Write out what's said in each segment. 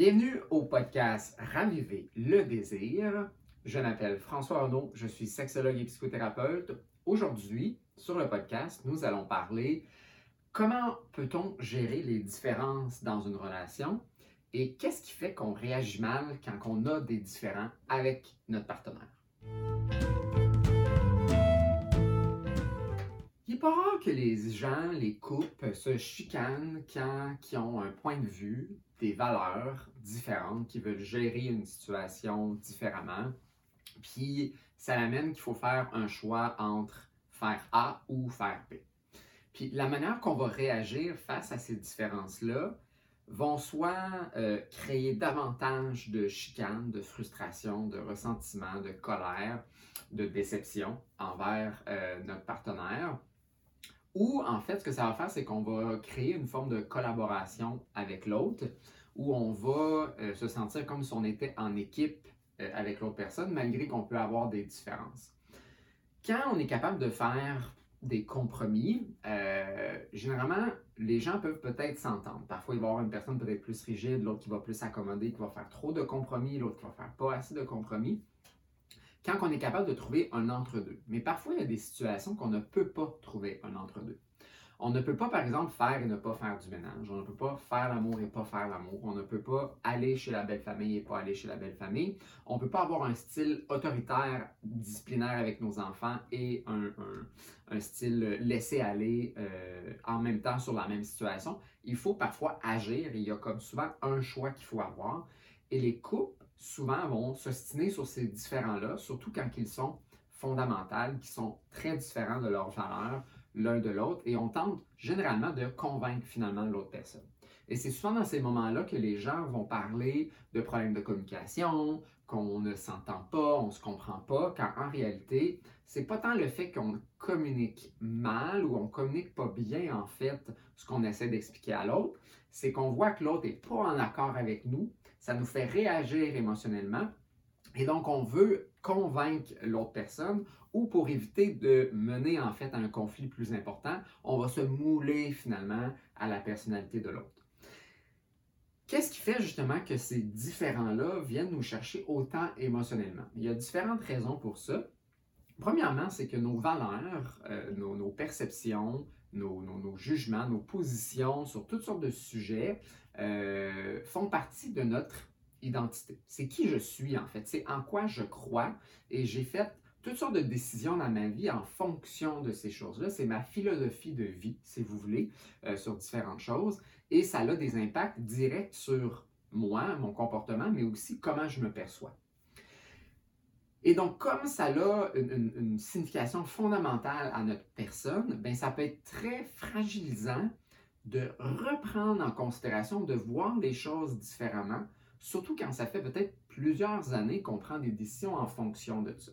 Bienvenue au podcast Raviver le désir. Je m'appelle François Renaud, je suis sexologue et psychothérapeute. Aujourd'hui, sur le podcast, nous allons parler comment peut-on gérer les différences dans une relation et qu'est-ce qui fait qu'on réagit mal quand on a des différends avec notre partenaire. Il n'est pas rare que les gens, les couples, se chicanent quand ils ont un point de vue, des valeurs différentes, qui veulent gérer une situation différemment. Puis ça amène qu'il faut faire un choix entre faire A ou faire B. Puis la manière qu'on va réagir face à ces différences-là vont soit euh, créer davantage de chicanes, de frustration, de ressentiment, de colère, de déception envers euh, notre partenaire, ou en fait, ce que ça va faire, c'est qu'on va créer une forme de collaboration avec l'autre, où on va euh, se sentir comme si on était en équipe avec l'autre personne, malgré qu'on peut avoir des différences. Quand on est capable de faire des compromis, euh, généralement, les gens peuvent peut-être s'entendre. Parfois, il va y avoir une personne peut-être plus rigide, l'autre qui va plus s'accommoder, qui va faire trop de compromis, l'autre qui va faire pas assez de compromis. Quand on est capable de trouver un entre-deux. Mais parfois, il y a des situations qu'on ne peut pas trouver un entre-deux. On ne peut pas, par exemple, faire et ne pas faire du ménage. On ne peut pas faire l'amour et pas faire l'amour. On ne peut pas aller chez la belle famille et pas aller chez la belle famille. On ne peut pas avoir un style autoritaire, disciplinaire avec nos enfants et un, style laisser aller euh, en même temps sur la même situation. Il faut parfois agir. Il y a comme souvent un choix qu'il faut avoir. Et les couples, souvent, vont s'ostiner sur ces différents-là, surtout quand ils sont fondamentaux, qui sont très différents de leurs valeurs l'un de l'autre et on tente généralement de convaincre finalement l'autre personne. Et c'est souvent dans ces moments-là que les gens vont parler de problèmes de communication, qu'on ne s'entend pas, on ne se comprend pas, quand en réalité, c'est pas tant le fait qu'on communique mal ou on communique pas bien en fait ce qu'on essaie d'expliquer à l'autre, c'est qu'on voit que l'autre n'est pas en accord avec nous, ça nous fait réagir émotionnellement et donc on veut convaincre l'autre personne ou pour éviter de mener en fait à un conflit plus important, on va se mouler finalement à la personnalité de l'autre. Qu'est-ce qui fait justement que ces différents-là viennent nous chercher autant émotionnellement? Il y a différentes raisons pour ça. Premièrement, c'est que nos valeurs, euh, nos, perceptions, nos, jugements, nos positions sur toutes sortes de sujets euh, font partie de notre identité. C'est qui je suis en fait, c'est en quoi je crois et j'ai fait toutes sortes de décisions dans ma vie en fonction de ces choses-là. C'est ma philosophie de vie, si vous voulez, euh, sur différentes choses et ça a des impacts directs sur moi, mon comportement, mais aussi comment je me perçois. Et donc, comme ça a une, une signification fondamentale à notre personne, ben, ça peut être très fragilisant de reprendre en considération, de voir les choses différemment, surtout quand ça fait peut-être plusieurs années qu'on prend des décisions en fonction de ça.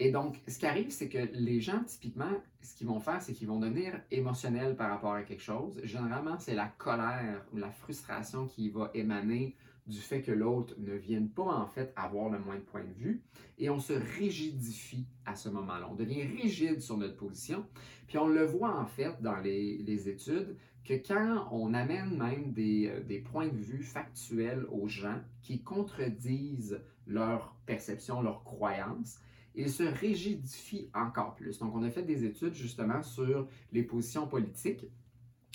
Et donc, ce qui arrive, c'est que les gens, typiquement, ce qu'ils vont faire, c'est qu'ils vont devenir émotionnels par rapport à quelque chose. Généralement, c'est la colère ou la frustration qui va émaner du fait que l'autre ne vienne pas, en fait, avoir le moins de points de vue. Et on se rigidifie à ce moment-là. On devient rigide sur notre position. Puis on le voit, en fait, dans les, les études, que quand on amène même des, euh, des, points de vue factuels aux gens qui contredisent leur perception, leur croyance, ils se rigidifient encore plus. Donc, on a fait des études justement sur les positions politiques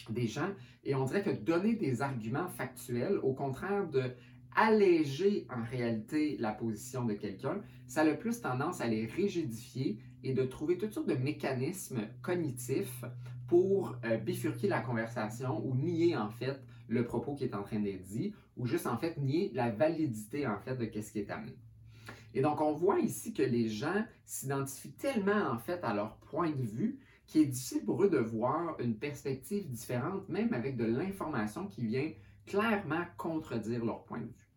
des gens et on dirait que donner des arguments factuels, au contraire de alléger en réalité la position de quelqu'un, ça a le plus tendance à les rigidifier et de trouver toutes sortes de mécanismes cognitifs pour euh, bifurquer la conversation ou nier en fait le propos qui est en train d'être dit ou juste en fait nier la validité en fait de ce qui est amené. Et donc on voit ici que les gens s'identifient tellement en fait à leur point de vue qu'il est difficile pour eux de voir une perspective différente même avec de l'information qui vient clairement contredire leur point de vue.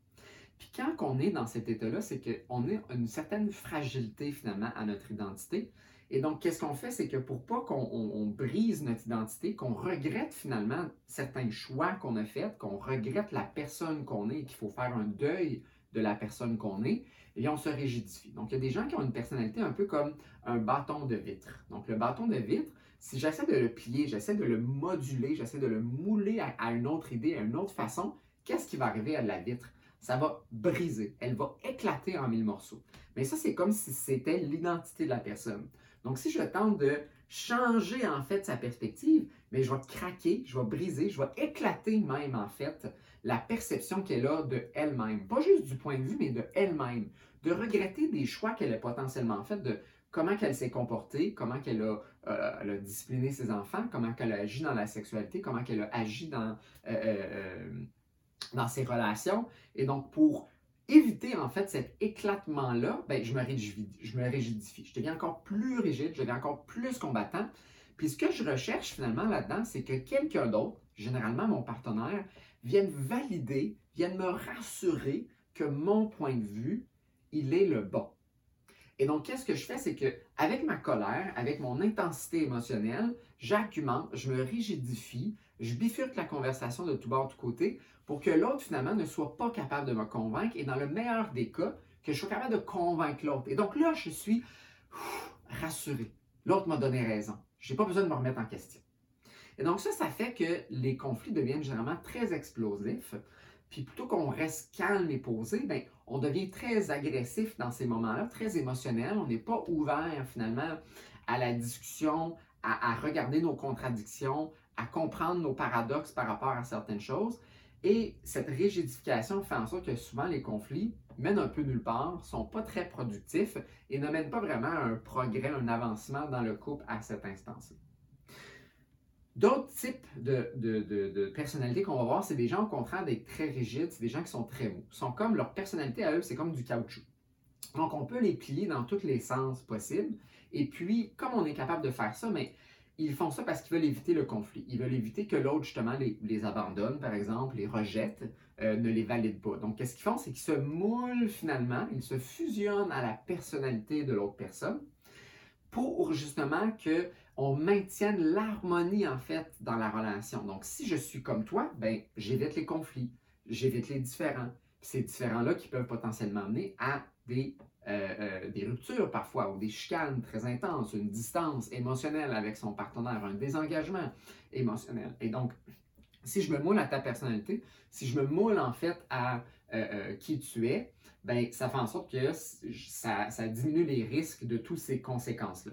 Puis quand on est dans cet état-là, c'est qu'on a une certaine fragilité finalement à notre identité. Et donc, qu'est-ce qu'on fait? C'est que pour pas qu'on brise notre identité, qu'on regrette finalement certains choix qu'on a faits, qu'on regrette la personne qu'on est et qu'il faut faire un deuil de la personne qu'on est, eh bien, on se rigidifie. Donc, il y a des gens qui ont une personnalité un peu comme un bâton de vitre. Donc, le bâton de vitre, si j'essaie de le plier, j'essaie de le moduler, j'essaie de le mouler à, à, une autre idée, à une autre façon, qu'est-ce qui va arriver à la vitre? Ça va briser, elle va éclater en mille morceaux. Mais ça, c'est comme si c'était l'identité de la personne. Donc, si je tente de changer en fait sa perspective, mais je vais craquer, je vais briser, je vais éclater même en fait la perception qu'elle a de elle-même. Pas juste du point de vue, mais de elle-même. De regretter des choix qu'elle a potentiellement fait, de comment qu'elle s'est comportée, comment qu'elle a, euh, discipliné ses enfants, comment qu'elle a agi dans la sexualité, comment qu'elle a agi dans, euh, euh, dans ses relations. Et donc, pour éviter en fait cet éclatement-là, ben, je, me rigidifie, je me rigidifie. Je deviens encore plus rigide, je deviens encore plus combattant. Puis ce que je recherche finalement là-dedans, c'est que quelqu'un d'autre, généralement mon partenaire, vienne valider, vienne me rassurer que mon point de vue, il est le bon. Et donc, qu'est-ce que je fais? C'est que avec ma colère, avec mon intensité émotionnelle, j'argumente, je me rigidifie, je bifurque la conversation de tout bord, de tout côté, pour que l'autre, finalement, ne soit pas capable de me convaincre et dans le meilleur des cas, que je sois capable de convaincre l'autre. Et donc là, je suis rassuré. L'autre m'a donné raison. Je n'ai pas besoin de me remettre en question. Et donc ça, ça fait que les conflits deviennent généralement très explosifs. Puis plutôt qu'on reste calme et posé, ben, on devient très agressif dans ces moments-là, très émotionnel. On n'est pas ouvert finalement à la discussion, à, regarder nos contradictions, à comprendre nos paradoxes par rapport à certaines choses. Et cette rigidification fait en sorte que souvent les conflits mènent un peu nulle part, sont pas très productifs et ne mènent pas vraiment un progrès, un avancement dans le couple à cet instant-ci. D'autres types de, personnalités qu'on va voir, c'est des gens au contraire d'être très rigides, c'est des gens qui sont très mous. Ils sont comme leur personnalité à eux, c'est comme du caoutchouc. Donc on peut les plier dans tous les sens possibles. Et puis, comme on est capable de faire ça, mais ils font ça parce qu'ils veulent éviter le conflit. Ils veulent éviter que l'autre, justement, les, abandonne, par exemple, les rejette, euh, ne les valide pas. Donc, qu'est-ce qu'ils font? C'est qu'ils se moulent finalement, ils se fusionnent à la personnalité de l'autre personne pour justement que on maintienne l'harmonie en fait dans la relation. Donc, si je suis comme toi, ben j'évite les conflits, j'évite les différends. Ces différents-là qui peuvent potentiellement amener à des euh, euh, des ruptures parfois ou des chicanes très intenses, une distance émotionnelle avec son partenaire, un désengagement émotionnel. Et donc, si je me moule à ta personnalité, si je me moule en fait à euh, qui tu es, ben, ça fait en sorte que ça, diminue les risques de toutes ces conséquences-là.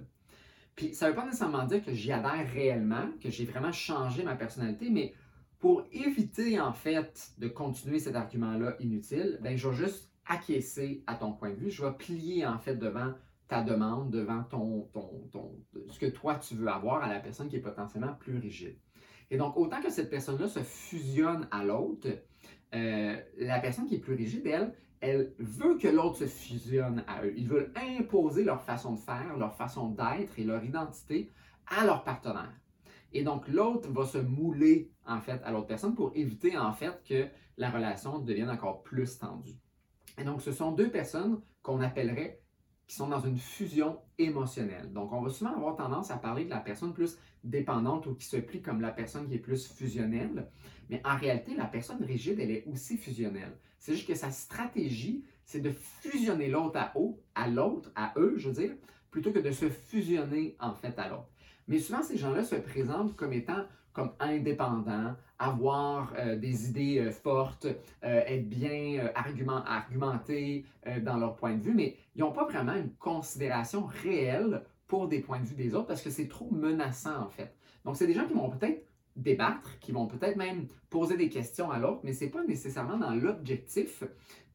Puis ça ne veut pas nécessairement dire que j'y adhère réellement, que j'ai vraiment changé ma personnalité, mais pour éviter en fait de continuer cet argument-là inutile, ben, je vais juste acquiescer à ton point de vue. Je vais plier en fait devant ta demande, devant ton, ton, ce que toi tu veux avoir à la personne qui est potentiellement plus rigide. Et donc, autant que cette personne-là se fusionne à l'autre, euh, la personne qui est plus rigide, elle, elle veut que l'autre se fusionne à eux. Ils veulent imposer leur façon de faire, leur façon d'être et leur identité à leur partenaire. Et donc, l'autre va se mouler, en fait, à l'autre personne pour éviter, en fait, que la relation devienne encore plus tendue. Et donc, ce sont deux personnes qu'on appellerait qui sont dans une fusion émotionnelle. Donc, on va souvent avoir tendance à parler de la personne plus dépendante ou qui se plie comme la personne qui est plus fusionnelle. Mais en réalité, la personne rigide, elle est aussi fusionnelle. C'est juste que sa stratégie, c'est de fusionner l'autre à, à l'autre, à eux, je veux dire, plutôt que de se fusionner en fait à l'autre. Mais souvent, ces gens-là se présentent comme étant comme indépendants, avoir euh, des idées euh, fortes, euh, être bien argument, argumentés dans leur point de vue, mais ils n'ont pas vraiment une considération réelle pour des points de vue des autres parce que c'est trop menaçant en fait. Donc, c'est des gens qui vont peut-être débattre, qui vont peut-être même poser des questions à l'autre, mais ce n'est pas nécessairement dans l'objectif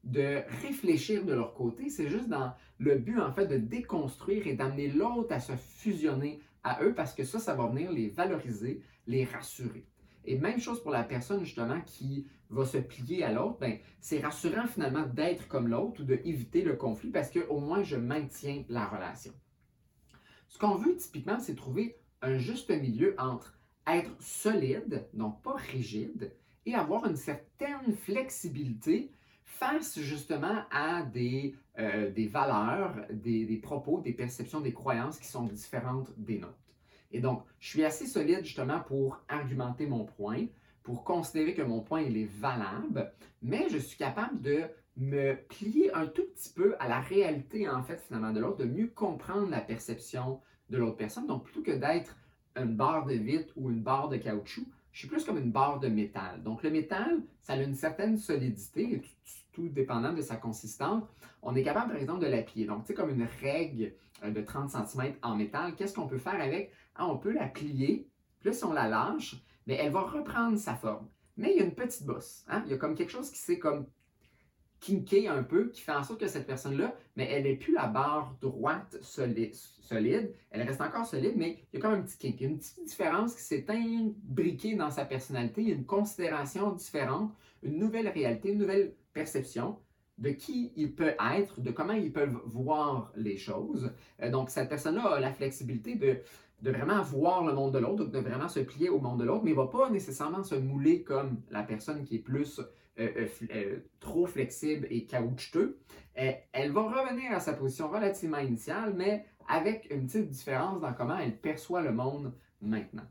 de réfléchir de leur côté, c'est juste dans le but en fait de déconstruire et d'amener l'autre à se fusionner à eux parce que ça, ça va venir les valoriser, les rassurer. Et même chose pour la personne justement qui va se plier à l'autre, ben, c'est rassurant finalement d'être comme l'autre ou d'éviter le conflit parce qu'au moins je maintiens la relation. Ce qu'on veut typiquement, c'est trouver un juste milieu entre être solide, donc pas rigide, et avoir une certaine flexibilité face justement à des, euh, valeurs, des, propos, des perceptions, des croyances qui sont différentes des nôtres. Et donc, je suis assez solide justement pour argumenter mon point, pour considérer que mon point est valable, mais je suis capable de me plier un tout petit peu à la réalité en fait finalement de l'autre, de mieux comprendre la perception de l'autre personne. Donc, plutôt que d'être une barre de vitre ou une barre de caoutchouc, je suis plus comme une barre de métal. Donc le métal, ça a une certaine solidité, tout, dépendant de sa consistance. On est capable, par exemple, de la plier. Donc, tu sais, comme une règle euh, de 30 cm en métal, qu'est-ce qu'on peut faire avec? Ah, on peut la plier, si on la lâche, mais elle va reprendre sa forme. Mais il y a une petite bosse. Hein? Il y a comme quelque chose qui s'est comme kinké un peu, qui fait en sorte que cette personne-là, mais elle n'est plus la barre droite solide, elle reste encore solide, mais il y a comme un petit kink, une petite différence qui s'est imbriquée dans sa personnalité, une considération différente, une nouvelle réalité, une nouvelle perception de qui il peut être, de comment ils peuvent voir les choses. Euh, donc, cette personne-là a la flexibilité de, de vraiment voir le monde de l'autre, de vraiment se plier au monde de l'autre, mais il ne va pas nécessairement se mouler comme la personne qui est plus euh, euh, euh, trop flexible et caoutchouteux, elle va revenir à sa position relativement initiale, mais avec une petite différence dans comment elle perçoit le monde maintenant.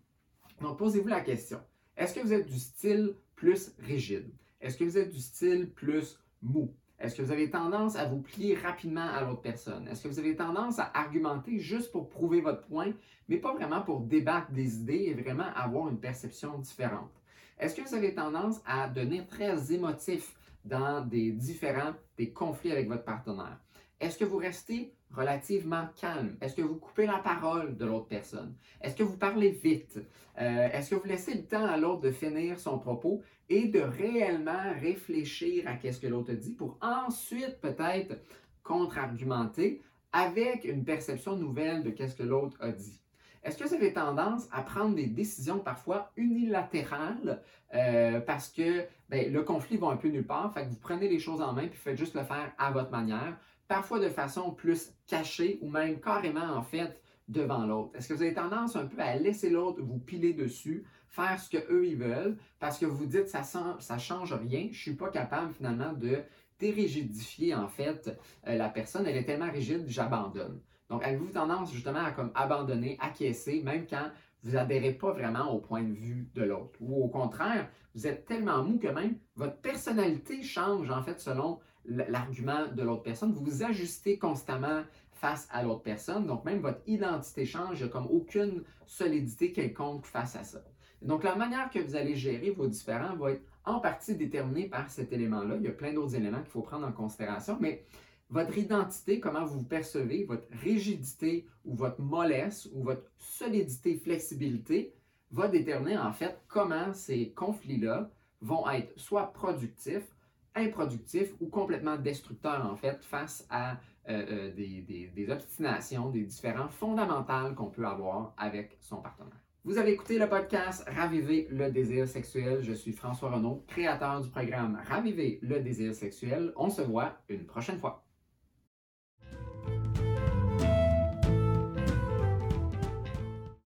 Donc, posez-vous la question. Est-ce que vous êtes du style plus rigide? Est-ce que vous êtes du style plus mou? Est-ce que vous avez tendance à vous plier rapidement à l'autre personne? Est-ce que vous avez tendance à argumenter juste pour prouver votre point, mais pas vraiment pour débattre des idées et vraiment avoir une perception différente? Est-ce que vous avez tendance à devenir très émotif dans des différents, des conflits avec votre partenaire? Est-ce que vous restez relativement calme? Est-ce que vous coupez la parole de l'autre personne? Est-ce que vous parlez vite? Euh, est-ce que vous laissez le temps à l'autre de finir son propos et de réellement réfléchir à ce que l'autre dit pour ensuite peut-être contre-argumenter avec une perception nouvelle de ce que l'autre a dit? Est-ce que vous avez tendance à prendre des décisions parfois unilatérales euh, parce que ben, le conflit va un peu nulle part, fait que vous prenez les choses en main puis faites juste le faire à votre manière, parfois de façon plus cachée ou même carrément en fait devant l'autre? Est-ce que vous avez tendance un peu à laisser l'autre vous piler dessus, faire ce qu'eux ils veulent parce que vous dites ça change rien, je suis pas capable finalement de dérigidifier en fait euh, la personne, elle est tellement rigide, j'abandonne. Donc, avez-vous tendance justement à comme abandonner, acquiescer, même quand vous n'adhérez pas vraiment au point de vue de l'autre? Ou au contraire, vous êtes tellement mou que même votre personnalité change en fait selon l'argument de l'autre personne. Vous ajustez constamment face à l'autre personne. Donc, même votre identité change. Il n'y a comme aucune solidité quelconque face à ça. Donc, la manière que vous allez gérer vos différents va être en partie déterminée par cet élément-là. Il y a plein d'autres éléments qu'il faut prendre en considération, mais votre identité, comment vous vous percevez, votre rigidité ou votre mollesse ou votre solidité, flexibilité, va déterminer en fait comment ces conflits-là vont être soit productifs, improductifs ou complètement destructeurs en fait face à euh, euh, des, des obstinations, des différents fondamentales qu'on peut avoir avec son partenaire. Vous avez écouté le podcast Raviver le désir sexuel. Je suis François Renaud, créateur du programme Raviver le désir sexuel. On se voit une prochaine fois.